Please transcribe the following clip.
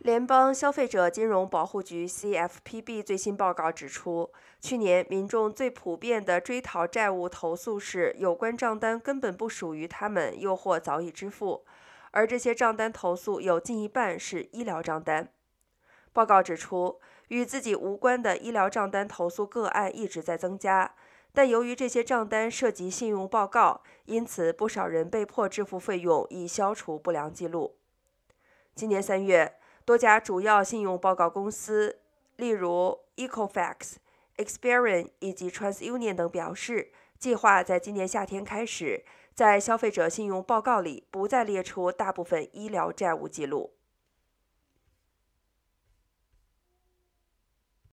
联邦消费者金融保护局 （CFPB） 最新报告指出，去年民众最普遍的追讨债务投诉是有关账单根本不属于他们，又或早已支付，而这些账单投诉有近一半是医疗账单。报告指出，与自己无关的医疗账单投诉个案一直在增加，但由于这些账单涉及信用报告，因此不少人被迫支付费用以消除不良记录。今年三月。多家主要信用报告公司，例如 Equifax、Experian 以及 TransUnion 等，表示计划在今年夏天开始，在消费者信用报告里不再列出大部分医疗债务记录。